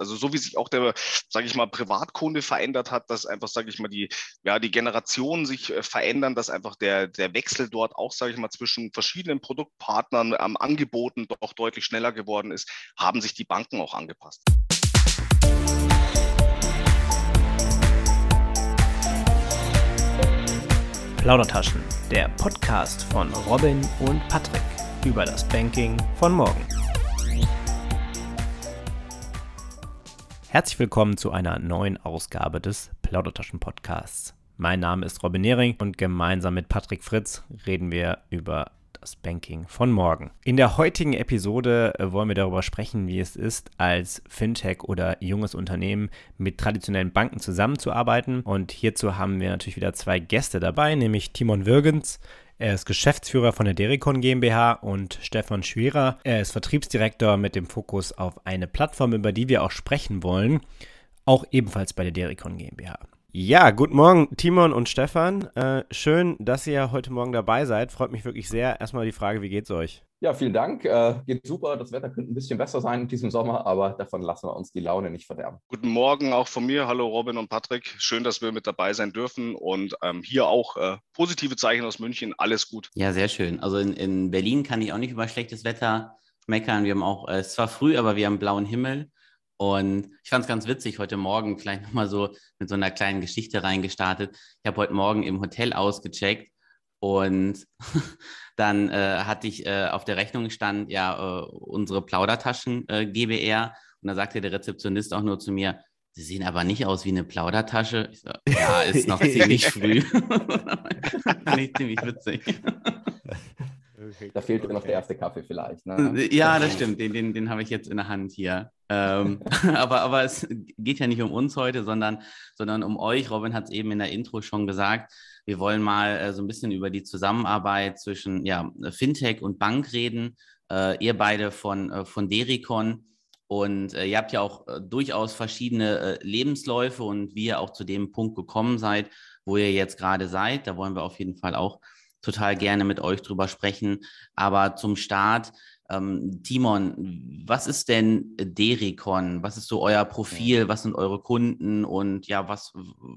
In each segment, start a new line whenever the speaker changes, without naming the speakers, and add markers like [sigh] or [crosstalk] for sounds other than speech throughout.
Also so wie sich auch der, sage ich mal, Privatkunde verändert hat, dass einfach, sage ich mal, die, ja, die Generationen sich äh, verändern, dass einfach der, der Wechsel dort auch, sage ich mal, zwischen verschiedenen Produktpartnern am Angeboten doch deutlich schneller geworden ist, haben sich die Banken auch angepasst.
Plaudertaschen, der Podcast von Robin und Patrick über das Banking von morgen. Herzlich willkommen zu einer neuen Ausgabe des Plaudertaschen Podcasts. Mein Name ist Robin Nehring und gemeinsam mit Patrick Fritz reden wir über das Banking von morgen. In der heutigen Episode äh, wollen wir darüber sprechen, wie es ist, als Fintech oder junges Unternehmen mit traditionellen Banken zusammenzuarbeiten. Und hierzu haben wir natürlich wieder zwei Gäste dabei, nämlich Timon Wirgens. Er ist Geschäftsführer von der Dericon GmbH und Stefan Schwierer. Er ist Vertriebsdirektor mit dem Fokus auf eine Plattform, über die wir auch sprechen wollen, auch ebenfalls bei der Dericon GmbH. Ja, guten Morgen, Timon und Stefan. Äh, schön, dass ihr heute Morgen dabei seid. Freut mich wirklich sehr. Erstmal die Frage, wie geht's euch?
Ja, vielen Dank. Äh, geht super. Das Wetter könnte ein bisschen besser sein in diesem Sommer, aber davon lassen wir uns die Laune nicht verderben.
Guten Morgen auch von mir. Hallo Robin und Patrick. Schön, dass wir mit dabei sein dürfen und ähm, hier auch äh, positive Zeichen aus München. Alles gut.
Ja, sehr schön. Also in, in Berlin kann ich auch nicht über schlechtes Wetter meckern. Wir haben auch, äh, es ist zwar früh, aber wir haben blauen Himmel. Und ich fand es ganz witzig, heute Morgen vielleicht nochmal so mit so einer kleinen Geschichte reingestartet. Ich habe heute Morgen im Hotel ausgecheckt und [laughs] dann äh, hatte ich äh, auf der Rechnung stand ja äh, unsere Plaudertaschen äh, GBR und da sagte der Rezeptionist auch nur zu mir, Sie sehen aber nicht aus wie eine Plaudertasche. Ich so, ja, ist noch [laughs] ziemlich [laughs] früh. Fand ich ziemlich witzig.
Da fehlt okay. noch der erste Kaffee vielleicht. Ne?
Ja, das stimmt. Den, den, den habe ich jetzt in der Hand hier. ähm, aber, aber es geht ja nicht um uns heute, sondern, sondern um euch. Robin hat es eben in der Intro schon gesagt. Wir wollen mal äh, so ein bisschen über die Zusammenarbeit zwischen ja, Fintech und Bank reden. Äh, ihr beide von, äh, von Dericon. Und äh, ihr habt ja auch äh, durchaus verschiedene Lebensläufe und wie ihr auch zu dem Punkt gekommen seid, wo ihr jetzt gerade seid. Da wollen wir auf jeden Fall auch total gerne mit euch drüber sprechen. Aber zum Start, ähm, Timon, was ist denn Dericon? Was ist so euer Profil? Was sind eure Kunden? Und ja, was,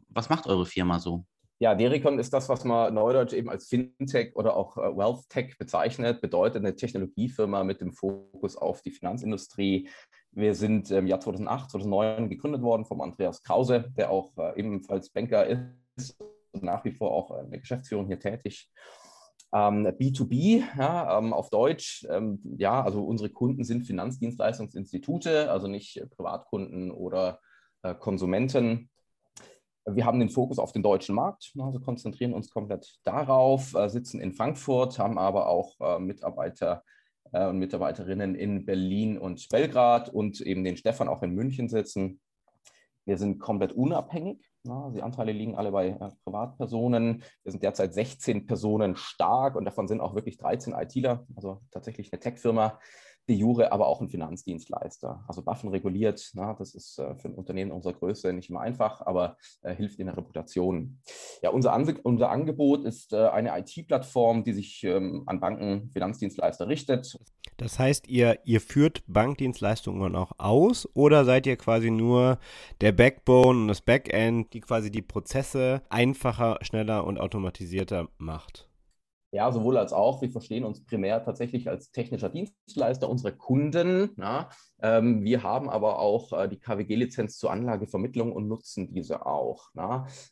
was macht eure Firma so?
Ja, Dericon ist das, was man neudeutsch eben als Fintech oder auch äh, Wealth Tech bezeichnet, bedeutet eine Technologiefirma mit dem Fokus auf die Finanzindustrie. Wir sind im Jahr 2008, 2009 gegründet worden vom Andreas Krause, der auch äh, ebenfalls Banker ist nach wie vor auch in der Geschäftsführung hier tätig. Ähm, B2B, ja, ähm, auf Deutsch, ähm, ja, also unsere Kunden sind Finanzdienstleistungsinstitute, also nicht Privatkunden oder äh, Konsumenten. Wir haben den Fokus auf den deutschen Markt, also konzentrieren uns komplett darauf, äh, sitzen in Frankfurt, haben aber auch äh, Mitarbeiter äh, und Mitarbeiterinnen in Berlin und Belgrad und eben den Stefan auch in München sitzen. Wir sind komplett unabhängig. Ja, die Anteile liegen alle bei Privatpersonen. Wir sind derzeit 16 Personen stark und davon sind auch wirklich 13 ITler, also tatsächlich eine Tech-Firma, de jure aber auch ein Finanzdienstleister. Also Waffen reguliert, na, das ist äh, für ein Unternehmen unserer Größe nicht immer einfach, aber äh, hilft in der Reputation. Ja, unser, An unser Angebot ist äh, eine IT-Plattform, die sich ähm, an Banken, Finanzdienstleister richtet.
Das heißt, ihr, ihr führt Bankdienstleistungen auch aus oder seid ihr quasi nur der Backbone und das Backend, die quasi die Prozesse einfacher, schneller und automatisierter macht?
Ja, sowohl als auch. Wir verstehen uns primär tatsächlich als technischer Dienstleister unserer Kunden. Ja. Ähm, wir haben aber auch äh, die KWG-Lizenz zur Anlagevermittlung und nutzen diese auch.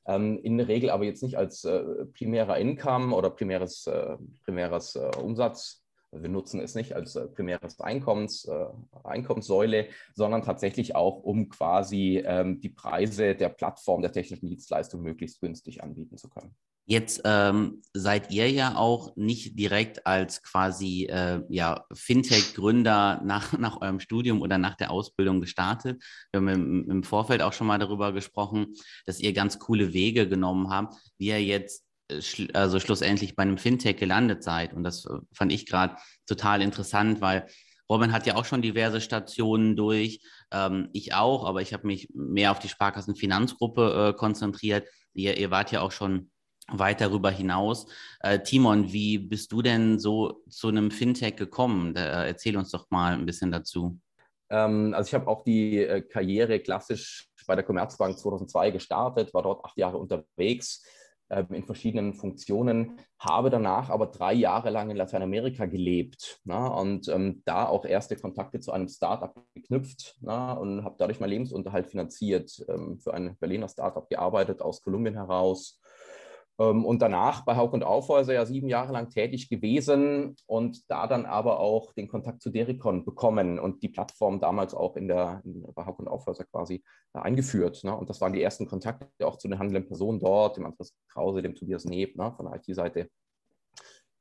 Ähm, in der Regel aber jetzt nicht als äh, primärer Income oder primäres, äh, primäres äh, Umsatz. Wir nutzen es nicht als äh, primäres Einkommens, äh, Einkommenssäule, sondern tatsächlich auch, um quasi ähm, die Preise der Plattform der technischen Dienstleistung möglichst günstig anbieten zu können.
Jetzt ähm, seid ihr ja auch nicht direkt als quasi äh, ja, Fintech-Gründer nach, nach eurem Studium oder nach der Ausbildung gestartet. Wir haben im, im, Vorfeld auch schon mal darüber gesprochen, dass ihr ganz coole Wege genommen habt, wie ihr jetzt schl also schlussendlich bei einem Fintech gelandet seid. Und das äh, fand ich gerade total interessant, weil Robin hat ja auch schon diverse Stationen durch, ähm, ich auch, aber ich habe mich mehr auf die Sparkassenfinanzgruppe äh, konzentriert. Ihr, ihr wart ja auch schon weit darüber hinaus. Äh, Timon, wie bist du denn so zu einem Fintech gekommen? Da, äh, erzähl uns doch mal ein bisschen dazu.
Ähm, also ich habe auch die äh, Karriere klassisch bei der Commerzbank 2002 gestartet, war dort acht Jahre unterwegs in verschiedenen Funktionen, habe danach aber drei Jahre lang in Lateinamerika gelebt na, und ähm, da auch erste Kontakte zu einem Startup geknüpft na, und habe dadurch mein Lebensunterhalt finanziert, ähm, für ein Berliner Startup gearbeitet, aus Kolumbien heraus ähm, und danach bei Hauk und Aufhäuser ja sieben Jahre lang tätig gewesen und da dann aber auch den Kontakt zu Dericon bekommen und die Plattform damals auch in der, in, bei Hauk und Aufhäuser quasi eingeführt. Ne? Und das waren die ersten Kontakte auch zu den handelnden Personen dort, dem Andreas Krause, dem Tobias Neb ne, von der IT-Seite.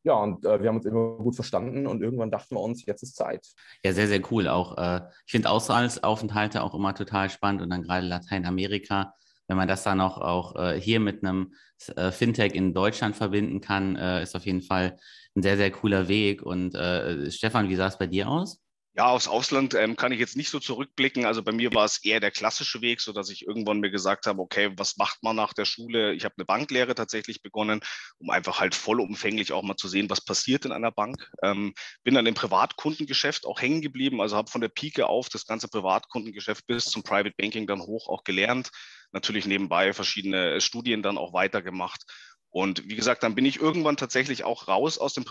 Ja, und äh, wir haben uns immer gut verstanden und irgendwann dachten wir uns, jetzt ist Zeit.
Ja, sehr, sehr cool. Auch äh, ich finde Auslandsaufenthalte auch immer total spannend und dann gerade Lateinamerika wenn man das dann auch, auch äh, hier mit einem äh, Fintech in Deutschland verbinden kann, äh, ist auf jeden Fall ein sehr, sehr cooler Weg. Und äh, Stefan, wie sah es bei dir aus?
Ja, aufs Ausland ähm, kann ich jetzt nicht so zurückblicken. Also bei mir war es eher der klassische Weg, so dass ich irgendwann mir gesagt habe, okay, was macht man nach der Schule? Ich habe eine Banklehre tatsächlich begonnen, um einfach halt vollumfänglich auch mal zu sehen, was passiert in einer Bank. Ähm, bin dann im Privatkundengeschäft auch hängen geblieben, also habe von der Pike auf das ganze Privatkundengeschäft bis zum Private Banking dann hoch auch gelernt natürlich nebenbei verschiedene Studien dann auch weitergemacht. Und wie gesagt, dann bin ich irgendwann tatsächlich auch raus aus dem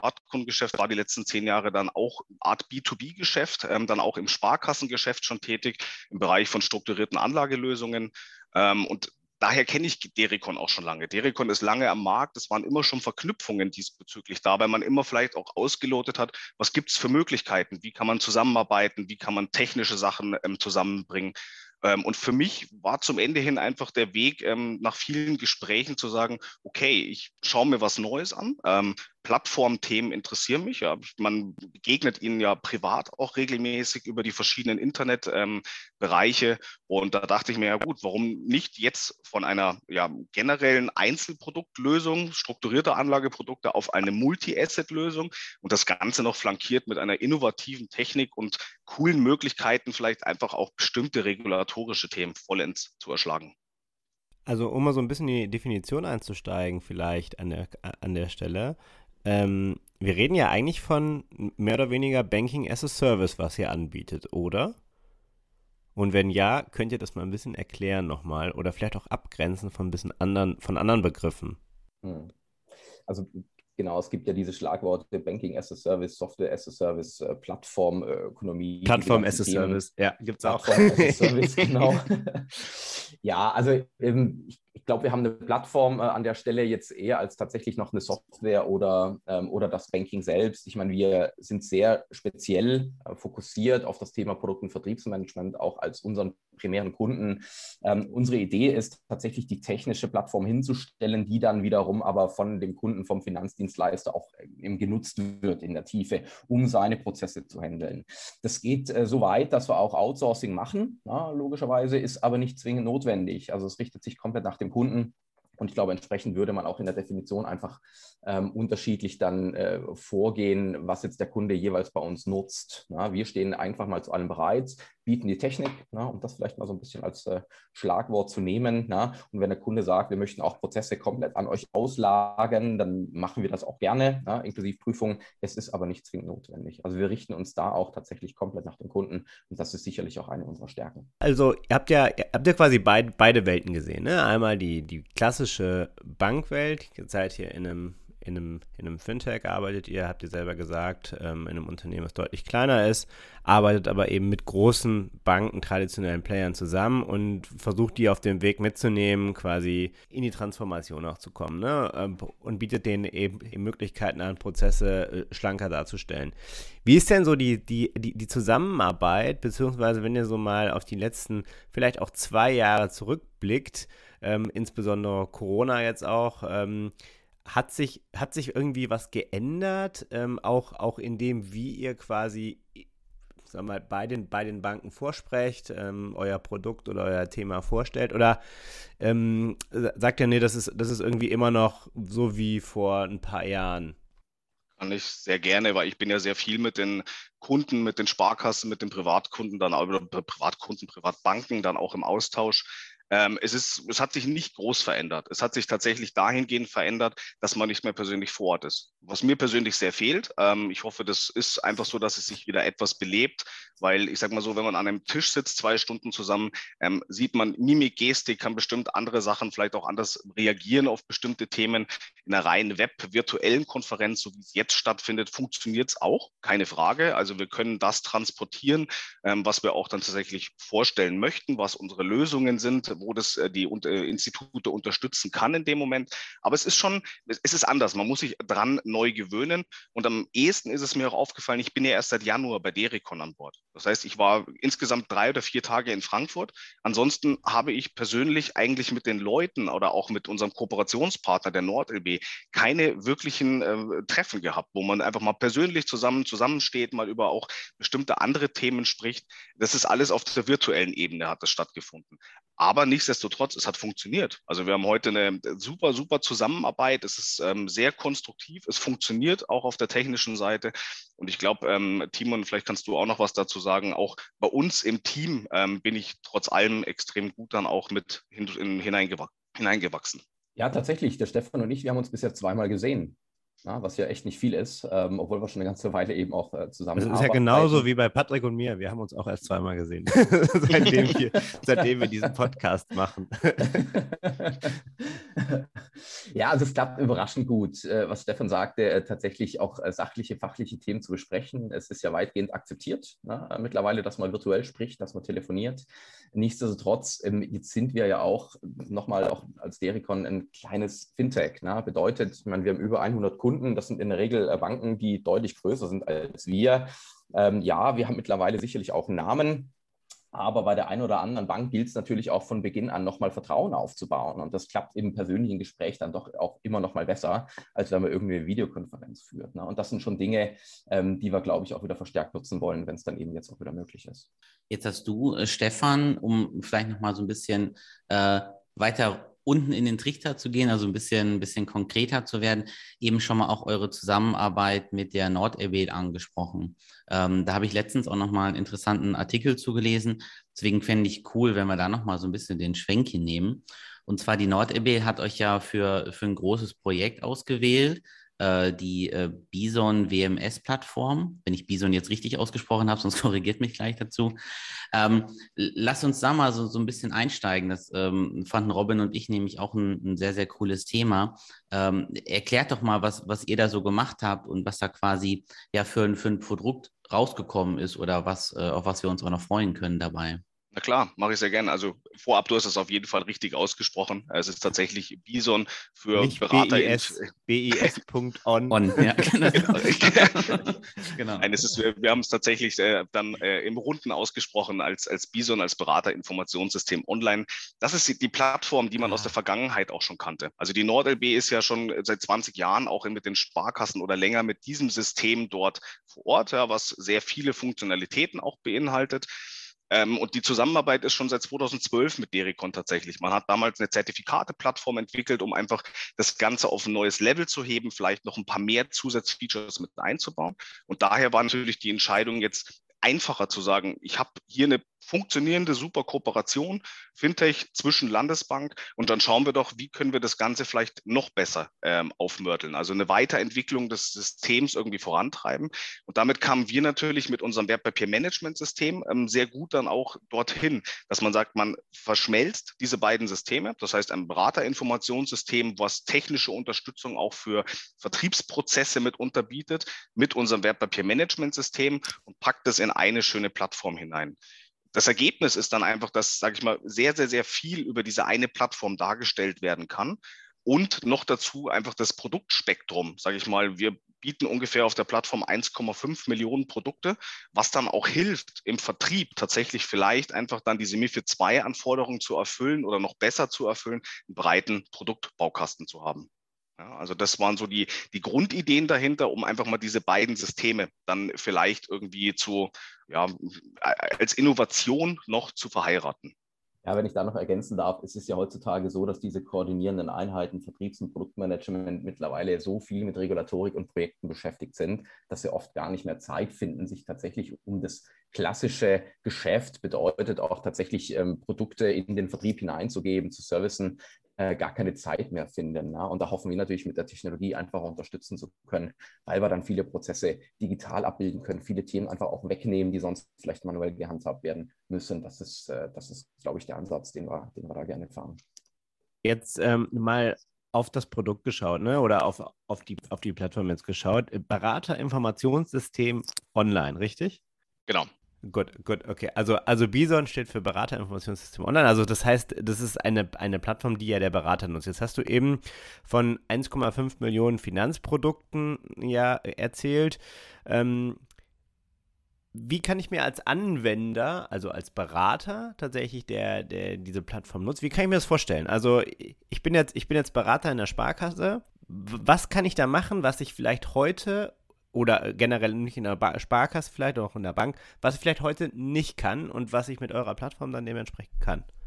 Privatkundengeschäft, war die letzten zehn Jahre dann auch Art B2B-Geschäft, ähm, dann auch im Sparkassengeschäft schon tätig, im Bereich von strukturierten Anlagelösungen. Ähm, und daher kenne ich Dericon auch schon lange. Dericon ist lange am Markt. Es waren immer schon Verknüpfungen diesbezüglich da, weil man immer vielleicht auch ausgelotet hat, was gibt es für Möglichkeiten, wie kann man zusammenarbeiten, wie kann man technische Sachen ähm, zusammenbringen. Ähm, und für mich war zum Ende hin einfach der Weg, ähm, nach vielen Gesprächen zu sagen, okay, ich schaue mir was Neues an. Ähm, Plattformthemen interessieren mich. Ja. Man begegnet ihnen ja privat auch regelmäßig über die verschiedenen Internetbereiche. und da dachte ich mir, ja gut, warum nicht jetzt von einer ja, generellen Einzelproduktlösung, strukturierter Anlageprodukte auf eine Multi-Asset-Lösung und das Ganze noch flankiert mit einer innovativen Technik und coolen Möglichkeiten, vielleicht einfach auch bestimmte regulatorische Themen vollends zu erschlagen.
Also um mal so ein bisschen die Definition einzusteigen, vielleicht an der, an der Stelle. Ähm, wir reden ja eigentlich von mehr oder weniger Banking as a Service, was ihr anbietet, oder? Und wenn ja, könnt ihr das mal ein bisschen erklären nochmal oder vielleicht auch abgrenzen von ein bisschen anderen, von anderen Begriffen. Hm.
Also genau, es gibt ja diese Schlagworte Banking as a Service, Software as a Service, äh, Plattformökonomie.
Plattform as a Service, ja, gibt es auch.
Plattform as a Service, [laughs] genau. ja, also ähm, ich ich glaube, wir haben eine Plattform äh, an der Stelle jetzt eher als tatsächlich noch eine Software oder, ähm, oder das Banking selbst. Ich meine, wir sind sehr speziell äh, fokussiert auf das Thema Produkt- und Vertriebsmanagement, auch als unseren primären Kunden. Ähm, unsere Idee ist tatsächlich die technische Plattform hinzustellen, die dann wiederum aber von dem Kunden, vom Finanzdienstleister auch äh, genutzt wird in der Tiefe, um seine Prozesse zu handeln. Das geht äh, so weit, dass wir auch Outsourcing machen, na, logischerweise, ist aber nicht zwingend notwendig. Also es richtet sich komplett nach dem Kunden. Und ich glaube, entsprechend würde man auch in der Definition einfach ähm, unterschiedlich dann äh, vorgehen, was jetzt der Kunde jeweils bei uns nutzt. Na, wir stehen einfach mal zu allem bereit, bieten die Technik, na, um das vielleicht mal so ein bisschen als äh, Schlagwort zu nehmen. Na. Und wenn der Kunde sagt, wir möchten auch Prozesse komplett an euch auslagern, dann machen wir das auch gerne, na, inklusive Prüfung. Es ist aber nicht zwingend notwendig. Also wir richten uns da auch tatsächlich komplett nach dem Kunden und das ist sicherlich auch eine unserer Stärken.
Also ihr habt ja, ihr habt ja quasi beid, beide Welten gesehen. Ne? Einmal die, die klassische Bankwelt, ihr seid hier in einem in einem, in einem Fintech arbeitet ihr, habt ihr selber gesagt, ähm, in einem Unternehmen, das deutlich kleiner ist, arbeitet aber eben mit großen Banken, traditionellen Playern zusammen und versucht die auf dem Weg mitzunehmen, quasi in die Transformation auch zu kommen ne? Ähm, und bietet denen eben, Möglichkeiten an, Prozesse äh, schlanker darzustellen. Wie ist denn so die, die, die, die Zusammenarbeit, beziehungsweise wenn ihr so mal auf die letzten vielleicht auch zwei Jahre zurückblickt, ähm, insbesondere Corona jetzt auch, ähm, hat sich, hat sich irgendwie was geändert, ähm, auch, auch in dem, wie ihr quasi sag mal, bei den, bei den Banken vorsprecht, ähm, euer Produkt oder euer Thema vorstellt? Oder ähm, sagt ihr, nee, das ist, das ist irgendwie immer noch so wie vor ein paar Jahren?
Kann ich sehr gerne, weil ich bin ja sehr viel mit den Kunden, mit den Sparkassen, mit den Privatkunden dann auch, oder Privatkunden, Privatbanken dann auch im Austausch. Ähm, es, ist, es hat sich nicht groß verändert. Es hat sich tatsächlich dahingehend verändert, dass man nicht mehr persönlich vor Ort ist. Was mir persönlich sehr fehlt. Ähm, ich hoffe, das ist einfach so, dass es sich wieder etwas belebt, weil ich sage mal so, wenn man an einem Tisch sitzt, zwei Stunden zusammen, ähm, sieht man Mimik, Gestik, kann bestimmt andere Sachen vielleicht auch anders reagieren auf bestimmte Themen. In einer reinen Web-virtuellen Konferenz, so wie es jetzt stattfindet, funktioniert es auch, keine Frage. Also wir können das transportieren, ähm, was wir auch dann tatsächlich vorstellen möchten, was unsere Lösungen sind, wo das äh, die äh, Institute unterstützen kann in dem Moment. Aber es ist schon, es ist anders. Man muss sich dran neu gewöhnen. Und am ehesten ist es mir auch aufgefallen, ich bin ja erst seit Januar bei Dericon an Bord. Das heißt, ich war insgesamt drei oder vier Tage in Frankfurt. Ansonsten habe ich persönlich eigentlich mit den Leuten oder auch mit unserem Kooperationspartner der NordLB keine wirklichen äh, Treffen gehabt, wo man einfach mal persönlich zusammen zusammensteht, mal über auch bestimmte andere Themen spricht. Das ist alles auf der virtuellen Ebene hat das stattgefunden. Aber nichtsdestotrotz, es hat funktioniert. Also wir haben heute eine super, super Zusammenarbeit. Es ist ähm, sehr konstruktiv. Es funktioniert auch auf der technischen Seite. Und ich glaube, ähm, Timon, vielleicht kannst du auch noch was dazu sagen. Auch bei uns im Team ähm, bin ich trotz allem extrem gut dann auch mit hin, in, hineingewachsen.
Ja, tatsächlich. Der Stefan und ich, wir haben uns bisher zweimal gesehen. Ja, was ja echt nicht viel ist, ähm, obwohl wir schon eine ganze Weile eben auch äh, zusammen
Das ist ja genauso wie bei Patrick und mir. Wir haben uns auch erst zweimal gesehen, [laughs] [laughs] seitdem, wir, seitdem wir diesen Podcast machen. [laughs]
ja, also es klappt überraschend gut, äh, was Stefan sagte, äh, tatsächlich auch äh, sachliche, fachliche Themen zu besprechen. Es ist ja weitgehend akzeptiert ne? mittlerweile, dass man virtuell spricht, dass man telefoniert. Nichtsdestotrotz, ähm, jetzt sind wir ja auch nochmal auch als Dericon ein kleines Fintech. Ne? Bedeutet, ich meine, wir haben über 100 Kunden, das sind in der Regel äh, Banken, die deutlich größer sind als wir. Ähm, ja, wir haben mittlerweile sicherlich auch einen Namen, aber bei der einen oder anderen Bank gilt es natürlich auch von Beginn an nochmal Vertrauen aufzubauen. Und das klappt im persönlichen Gespräch dann doch auch immer noch mal besser, als wenn man irgendwie eine Videokonferenz führt. Ne? Und das sind schon Dinge, ähm, die wir, glaube ich, auch wieder verstärkt nutzen wollen, wenn es dann eben jetzt auch wieder möglich ist.
Jetzt hast du, äh, Stefan, um vielleicht nochmal so ein bisschen äh, weiter unten in den Trichter zu gehen, also ein bisschen, ein bisschen konkreter zu werden, eben schon mal auch eure Zusammenarbeit mit der NordLB angesprochen. Ähm, da habe ich letztens auch nochmal einen interessanten Artikel zugelesen. Deswegen fände ich cool, wenn wir da nochmal so ein bisschen den Schwenk hinnehmen. Und zwar die NordLB hat euch ja für, für ein großes Projekt ausgewählt, äh, die äh, Bison WMS-Plattform, wenn ich Bison jetzt richtig ausgesprochen habe, sonst [laughs] korrigiert mich gleich dazu. Ähm, lass uns da mal so, so ein bisschen einsteigen. Das ähm, fanden Robin und ich nämlich auch ein, ein sehr, sehr cooles Thema. Ähm, erklärt doch mal, was, was ihr da so gemacht habt und was da quasi ja für, ein, für ein Produkt rausgekommen ist oder was, äh, auf was wir uns auch noch freuen können dabei.
Na klar, mache ich sehr gerne. Also vorab, du hast es auf jeden Fall richtig ausgesprochen. Es ist tatsächlich Bison für Nicht Berater.
BIS.on.
On, ja, [laughs] genau. genau. Nein, es ist, wir, wir haben es tatsächlich äh, dann äh, im Runden ausgesprochen als, als Bison, als Beraterinformationssystem online. Das ist die, die Plattform, die man ja. aus der Vergangenheit auch schon kannte. Also die NordLB ist ja schon seit 20 Jahren auch mit den Sparkassen oder länger mit diesem System dort vor Ort, ja, was sehr viele Funktionalitäten auch beinhaltet. Ähm, und die Zusammenarbeit ist schon seit 2012 mit Dericon tatsächlich. Man hat damals eine Zertifikate-Plattform entwickelt, um einfach das Ganze auf ein neues Level zu heben, vielleicht noch ein paar mehr Zusatzfeatures mit einzubauen. Und daher war natürlich die Entscheidung jetzt einfacher zu sagen, ich habe hier eine funktionierende super Kooperation, Fintech zwischen Landesbank und dann schauen wir doch, wie können wir das Ganze vielleicht noch besser ähm, aufmörteln, also eine Weiterentwicklung des Systems irgendwie vorantreiben. Und damit kamen wir natürlich mit unserem Wertpapiermanagementsystem ähm, sehr gut dann auch dorthin, dass man sagt, man verschmelzt diese beiden Systeme, das heißt ein Beraterinformationssystem, was technische Unterstützung auch für Vertriebsprozesse mit unterbietet, mit unserem Wertpapiermanagementsystem und packt es in eine schöne Plattform hinein das Ergebnis ist dann einfach, dass, sage ich mal, sehr, sehr, sehr viel über diese eine Plattform dargestellt werden kann. Und noch dazu einfach das Produktspektrum, sage ich mal, wir bieten ungefähr auf der Plattform 1,5 Millionen Produkte, was dann auch hilft, im Vertrieb tatsächlich vielleicht einfach dann diese MIFID 2 Anforderungen zu erfüllen oder noch besser zu erfüllen, einen breiten Produktbaukasten zu haben. Ja, also das waren so die, die Grundideen dahinter, um einfach mal diese beiden Systeme dann vielleicht irgendwie zu, ja, als Innovation noch zu verheiraten.
Ja, wenn ich da noch ergänzen darf, es ist ja heutzutage so, dass diese koordinierenden Einheiten, Vertriebs- und Produktmanagement mittlerweile so viel mit Regulatorik und Projekten beschäftigt sind, dass sie oft gar nicht mehr Zeit finden, sich tatsächlich um das klassische Geschäft, bedeutet auch tatsächlich ähm, Produkte in den Vertrieb hineinzugeben, zu servicen, äh, gar keine Zeit mehr finden. Ne? Und da hoffen wir natürlich mit der Technologie einfach unterstützen zu können, weil wir dann viele Prozesse digital abbilden können, viele Themen einfach auch wegnehmen, die sonst vielleicht manuell gehandhabt werden müssen. Das ist, äh, das ist glaube ich, der Ansatz, den wir, den wir da gerne fahren.
Jetzt ähm, mal auf das Produkt geschaut, ne? oder auf, auf, die, auf die Plattform jetzt geschaut. Beraterinformationssystem online, richtig?
Genau.
Gut, gut, okay. Also, also Bison steht für Beraterinformationssystem Online. Also das heißt, das ist eine, eine Plattform, die ja der Berater nutzt. Jetzt hast du eben von 1,5 Millionen Finanzprodukten ja erzählt. Ähm, wie kann ich mir als Anwender, also als Berater tatsächlich, der, der diese Plattform nutzt, wie kann ich mir das vorstellen? Also ich bin jetzt, ich bin jetzt Berater in der Sparkasse. Was kann ich da machen, was ich vielleicht heute oder generell nicht in der ba Sparkasse vielleicht, auch in der Bank, was ich vielleicht heute nicht kann und was ich mit eurer Plattform dann dementsprechend kann.
äh,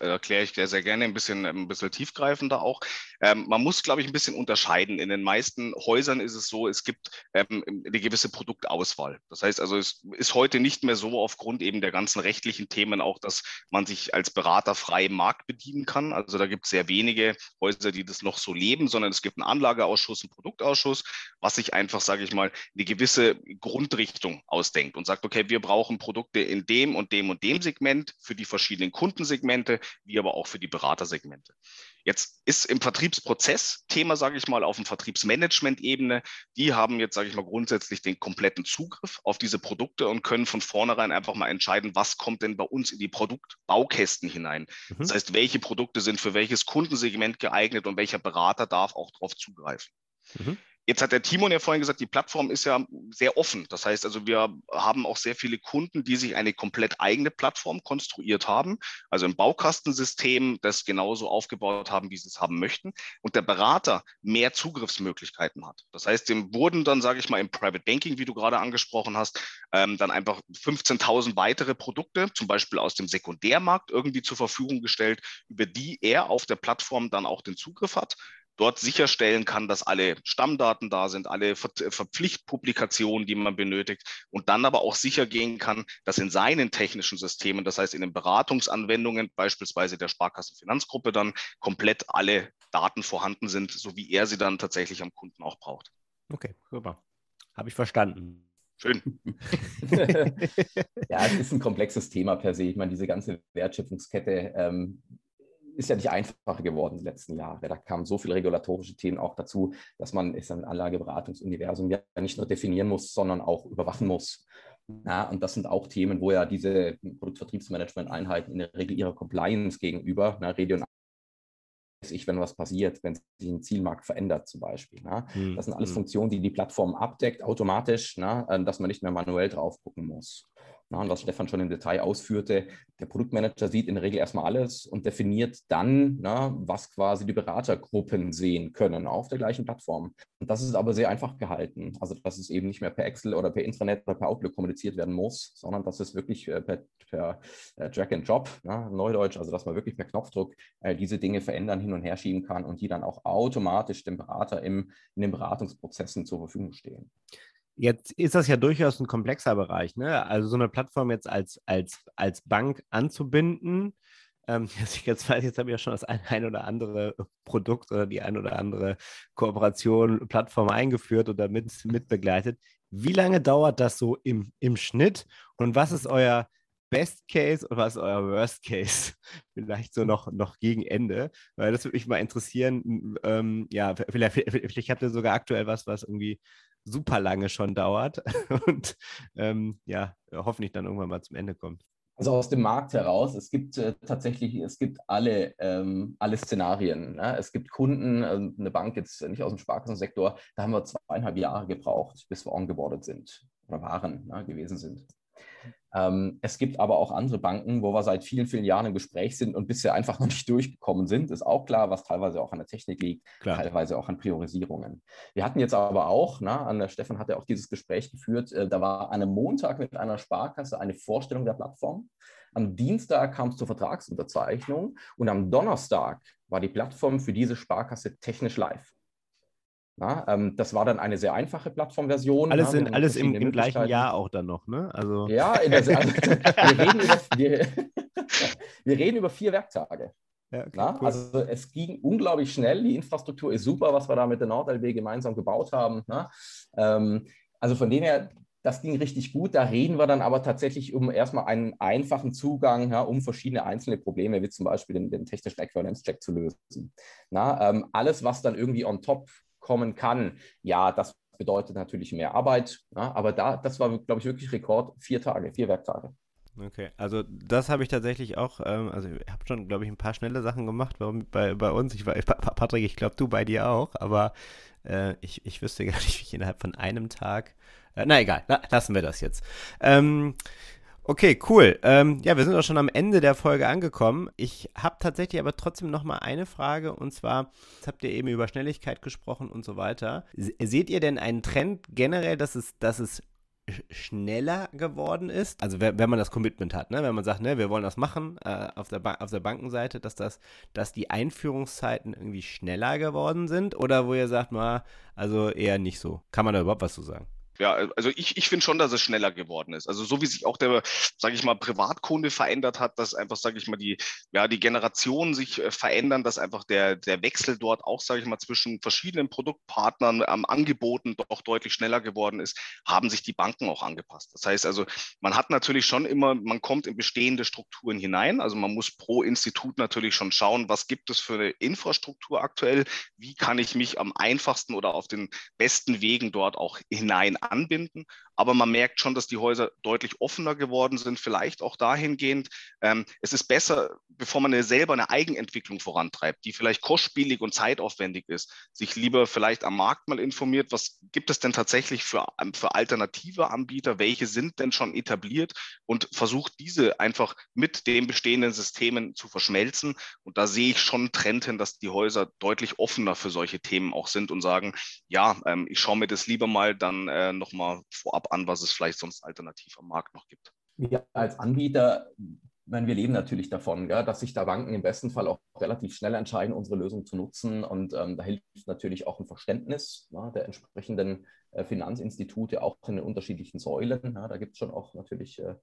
erkläre ich sehr, sehr gerne ein bisschen, ein bisschen tiefgreifender auch. Ähm, man muss, glaube ich, ein bisschen unterscheiden. In den meisten Häusern ist es so, es gibt ähm, eine gewisse Produktauswahl. Das heißt also, es ist heute nicht mehr so aufgrund eben der ganzen rechtlichen Themen auch, dass man sich als Berater frei im Markt bedienen kann. Also da gibt es sehr wenige Häuser, die das noch so leben, sondern es gibt einen Anlageausschuss, einen Produktausschuss, was sich einfach, sage ich mal, eine gewisse Grundrichtung ausdenkt und sagt, okay, wir brauchen Produkte in dem und dem und dem Segment für die verschiedenen Kundensegmente Segmente, wie aber auch für die Beratersegmente. Jetzt ist im Vertriebsprozess Thema, sage ich mal, auf dem Vertriebsmanagement-Ebene. Die haben jetzt, sage ich mal, grundsätzlich den kompletten Zugriff auf diese Produkte und können von vornherein einfach mal entscheiden, was kommt denn bei uns in die Produktbaukästen hinein. Mhm. Das heißt, welche Produkte sind für welches Kundensegment geeignet und welcher Berater darf auch darauf zugreifen. Mhm. Jetzt hat der Timon ja vorhin gesagt, die Plattform ist ja sehr offen. Das heißt also, wir haben auch sehr viele Kunden, die sich eine komplett eigene Plattform konstruiert haben, also ein Baukastensystem, das genauso aufgebaut haben, wie sie es haben möchten. Und der Berater mehr Zugriffsmöglichkeiten hat. Das heißt, dem wurden dann, sage ich mal, im Private Banking, wie du gerade angesprochen hast, ähm, dann einfach 15.000 weitere Produkte, zum Beispiel aus dem Sekundärmarkt, irgendwie zur Verfügung gestellt, über die er auf der Plattform dann auch den Zugriff hat dort sicherstellen kann, dass alle Stammdaten da sind, alle Ver Verpflichtpublikationen, die man benötigt und dann aber auch sicher gehen kann, dass in seinen technischen Systemen, das heißt in den Beratungsanwendungen, beispielsweise der Sparkassenfinanzgruppe, dann komplett alle Daten vorhanden sind, so wie er sie dann tatsächlich am Kunden auch braucht.
Okay, super. Habe ich verstanden.
Schön. [laughs] [laughs]
ja, es ist ein komplexes Thema per se. Ich meine, diese ganze Wertschöpfungskette ähm, ist ja nicht einfacher geworden die letzten Jahre. Da kamen so viele regulatorische Themen auch dazu, dass man ist ein Anlageberatungsuniversum ja nicht nur definieren muss, sondern auch überwachen muss. Ja, und das sind auch Themen, wo ja diese Produktvertriebsmanagement-Einheiten in der Regel ihrer Compliance gegenüber, na, regional ich, wenn was passiert, wenn sich ein Zielmarkt verändert zum Beispiel. Ne? Das sind alles hm. Funktionen, die die Plattform abdeckt automatisch, ne? dass man nicht mehr manuell drauf gucken muss. Na, und was Stefan schon im Detail ausführte, der Produktmanager sieht in der Regel erstmal alles und definiert dann, na, was quasi die Beratergruppen sehen können auf der gleichen Plattform. Und das ist aber sehr einfach gehalten. Also, dass es eben nicht mehr per Excel oder per Intranet oder per Outlook kommuniziert werden muss, sondern dass es wirklich äh, per, per äh, Drag and Drop, na, Neudeutsch, also dass man wirklich per Knopfdruck äh, diese Dinge verändern, hin und her schieben kann und die dann auch automatisch dem Berater im, in den Beratungsprozessen zur Verfügung stehen.
Jetzt ist das ja durchaus ein komplexer Bereich, ne? Also so eine Plattform jetzt als, als, als Bank anzubinden. Ähm, [laughs] jetzt weiß jetzt habe ich ja schon das ein, ein, oder andere Produkt oder die ein oder andere Kooperation, Plattform eingeführt oder mit, mit begleitet. Wie lange dauert das so im, im Schnitt und was ist euer Best Case und was ist euer Worst Case? [laughs] Vielleicht so noch, noch gegen Ende, weil das würde mich mal interessieren. Ähm, ja, vielleicht, vielleicht habt ihr sogar aktuell was, was irgendwie super lange schon dauert [laughs] und ähm, ja, hoffentlich dann irgendwann mal zum Ende kommt.
Also aus dem Markt heraus, es gibt äh, tatsächlich, es gibt alle, ähm, alle Szenarien. Ne? Es gibt Kunden, äh, eine Bank jetzt nicht aus dem Sparkassensektor, da haben wir zweieinhalb Jahre gebraucht, bis wir ongeboardet sind oder waren, ne, gewesen sind. Ähm, es gibt aber auch andere Banken, wo wir seit vielen, vielen Jahren im Gespräch sind und bisher einfach noch nicht [laughs] durchgekommen sind. Ist auch klar, was teilweise auch an der Technik liegt, klar. teilweise auch an Priorisierungen. Wir hatten jetzt aber auch, na, an der Stefan hat ja auch dieses Gespräch geführt, äh, da war an einem Montag mit einer Sparkasse eine Vorstellung der Plattform. Am Dienstag kam es zur Vertragsunterzeichnung und am Donnerstag war die Plattform für diese Sparkasse technisch live. Na, ähm, das war dann eine sehr einfache Plattformversion.
Alles, in, alles im, im, gleichen Jahr auch dann noch, ne?
Also. Ja, also, [laughs] wir, reden über, [laughs] wir, [laughs] wir, reden über, vier Werktage. Ja, okay, cool. Also es ging unglaublich schnell. Die Infrastruktur ist super, was wir da mit der NordLB gemeinsam gebaut haben. Ähm, also von dem her, das ging richtig gut. Da reden wir dann aber tatsächlich um erstmal einen einfachen Zugang, ja, um verschiedene einzelne Probleme, wie zum Beispiel den, den technischen Äquivalenzcheck zu lösen. Na, ähm, alles, was dann irgendwie on top kommen kann, ja, das bedeutet natürlich mehr Arbeit. Ja, aber da, das war, glaube ich, wirklich Rekord. Vier Tage, vier Werktage.
Okay, also das habe ich tatsächlich auch, ähm, also ich habe schon, glaube ich, ein paar schnelle Sachen gemacht bei, bei uns. Ich war, Patrick, ich glaube, du bei dir auch, aber äh, ich, ich wüsste gar nicht, wie ich innerhalb von einem Tag, äh, na egal, na, lassen wir das jetzt. Ähm, Okay, cool. Ähm, ja, wir sind auch schon am Ende der Folge angekommen. Ich habe tatsächlich aber trotzdem noch mal eine Frage und zwar, jetzt habt ihr eben über Schnelligkeit gesprochen und so weiter. Seht ihr denn einen Trend generell, dass es, dass es schneller geworden ist. Also wenn man das Commitment hat, ne? wenn man sagt, ne, wir wollen das machen äh, auf, der auf der Bankenseite, dass das, dass die Einführungszeiten irgendwie schneller geworden sind oder wo ihr sagt, mal, also eher nicht so. Kann man da überhaupt was zu sagen?
Ja, also ich, ich finde schon, dass es schneller geworden ist. Also so wie sich auch der, sage ich mal, Privatkunde verändert hat, dass einfach, sage ich mal, die, ja, die Generationen sich äh, verändern, dass einfach der, der Wechsel dort auch, sage ich mal, zwischen verschiedenen Produktpartnern am ähm, Angeboten doch deutlich schneller geworden ist, haben sich die Banken auch angepasst. Das heißt also, man hat natürlich schon immer, man kommt in bestehende Strukturen hinein. Also man muss pro Institut natürlich schon schauen, was gibt es für eine Infrastruktur aktuell, wie kann ich mich am einfachsten oder auf den besten Wegen dort auch hinein anbinden. Aber man merkt schon, dass die Häuser deutlich offener geworden sind, vielleicht auch dahingehend, ähm, es ist besser, bevor man eine, selber eine Eigenentwicklung vorantreibt, die vielleicht kostspielig und zeitaufwendig ist, sich lieber vielleicht am Markt mal informiert, was gibt es denn tatsächlich für, ähm, für alternative Anbieter, welche sind denn schon etabliert und versucht diese einfach mit den bestehenden Systemen zu verschmelzen. Und da sehe ich schon einen Trend hin, dass die Häuser deutlich offener für solche Themen auch sind und sagen, ja, ähm, ich schaue mir das lieber mal dann äh, nochmal vorab an, was es vielleicht sonst alternativ am Markt noch gibt.
Wir als Anbieter, meine, wir leben natürlich davon, ja, dass sich da Banken im besten Fall auch relativ schnell entscheiden, unsere Lösung zu nutzen. Und ähm, da hilft natürlich auch ein Verständnis ja, der entsprechenden äh, Finanzinstitute, auch in den unterschiedlichen Säulen. Ja, da gibt es schon auch natürlich äh,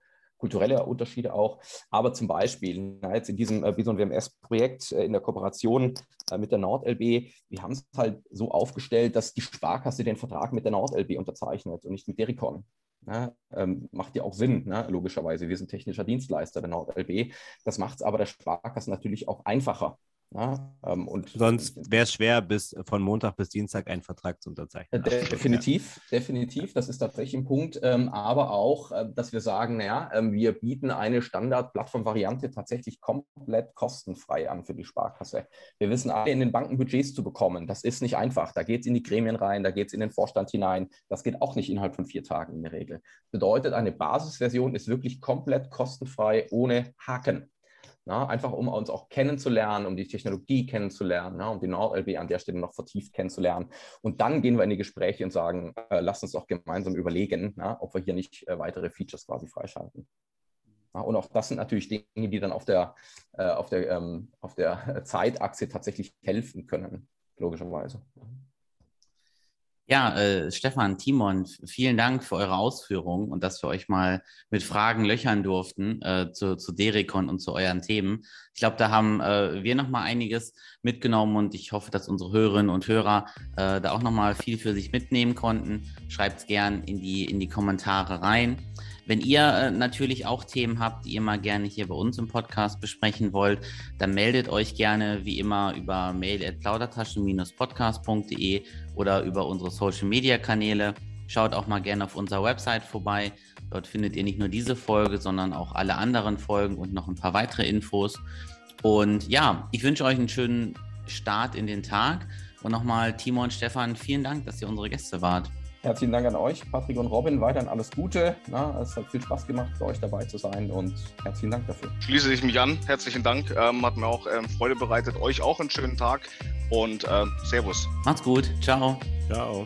kulturelle Unterschiede auch. Aber zum Beispiel na, jetzt in diesem äh, Bison WMS-Projekt äh, in der Kooperation äh, mit der NordLB, wir haben es halt so aufgestellt, dass die Sparkasse den Vertrag mit der NordLB unterzeichnet und nicht mit Dericon. Na, ähm, macht ja auch Sinn, ne? logischerweise. Wir sind technischer Dienstleister der NordLB. Das macht es aber der Sparkasse natürlich auch einfacher.
Ja, ähm, und Sonst wäre es schwer, bis von Montag bis Dienstag einen Vertrag zu unterzeichnen.
Äh, definitiv, ja. definitiv. Das ist tatsächlich ein Punkt. Ähm, aber auch, äh, dass wir sagen, naja, äh, wir bieten eine Standard-Plattform-Variante tatsächlich komplett kostenfrei an für die Sparkasse. Wir wissen alle, in den Banken Budgets zu bekommen. Das ist nicht einfach. Da geht es in die Gremien rein, da geht es in den Vorstand hinein. Das geht auch nicht innerhalb von vier Tagen in der Regel. Bedeutet, eine Basisversion ist wirklich komplett kostenfrei, ohne Haken. Na, einfach um uns auch kennenzulernen, um die Technologie kennenzulernen, na, um die NordLB an der Stelle noch vertieft kennenzulernen. Und dann gehen wir in die Gespräche und sagen, äh, lasst uns doch gemeinsam überlegen, na, ob wir hier nicht äh, weitere Features quasi freischalten. Und auch das sind natürlich Dinge, die dann auf der, äh, auf der, ähm, auf der Zeitachse tatsächlich helfen können, logischerweise.
Ja, äh, Stefan, Timon, vielen Dank für eure Ausführungen und dass wir euch mal mit Fragen löchern durften äh, zu, zu Dericon und zu euren Themen. Ich glaube, da haben äh, wir nochmal einiges mitgenommen und ich hoffe, dass unsere Hörerinnen und Hörer äh, da auch nochmal viel für sich mitnehmen konnten. Schreibt es gern in die, in die Kommentare rein. Wenn ihr äh, natürlich auch Themen habt, die ihr mal gerne hier bei uns im Podcast besprechen wollt, dann meldet euch gerne wie immer über mail at plaudertaschen-podcast.de oder über unsere Social Media Kanäle. Schaut auch mal gerne auf unserer Website vorbei. Dort findet ihr nicht nur diese Folge, sondern auch alle anderen Folgen und noch ein paar weitere Infos. Und ja, ich wünsche euch einen schönen Start in den Tag. Und nochmal, Timo und Stefan, vielen Dank, dass ihr unsere Gäste wart.
Herzlichen Dank an euch, Patrick und Robin. Weiterhin alles Gute. Na, es hat viel Spaß gemacht, für euch dabei zu sein und herzlichen Dank dafür.
Schließe ich mich an. Herzlichen Dank. Ähm, hat mir auch ähm, Freude bereitet. Euch auch einen schönen Tag und ähm, Servus.
Macht's gut. Ciao.
Ciao.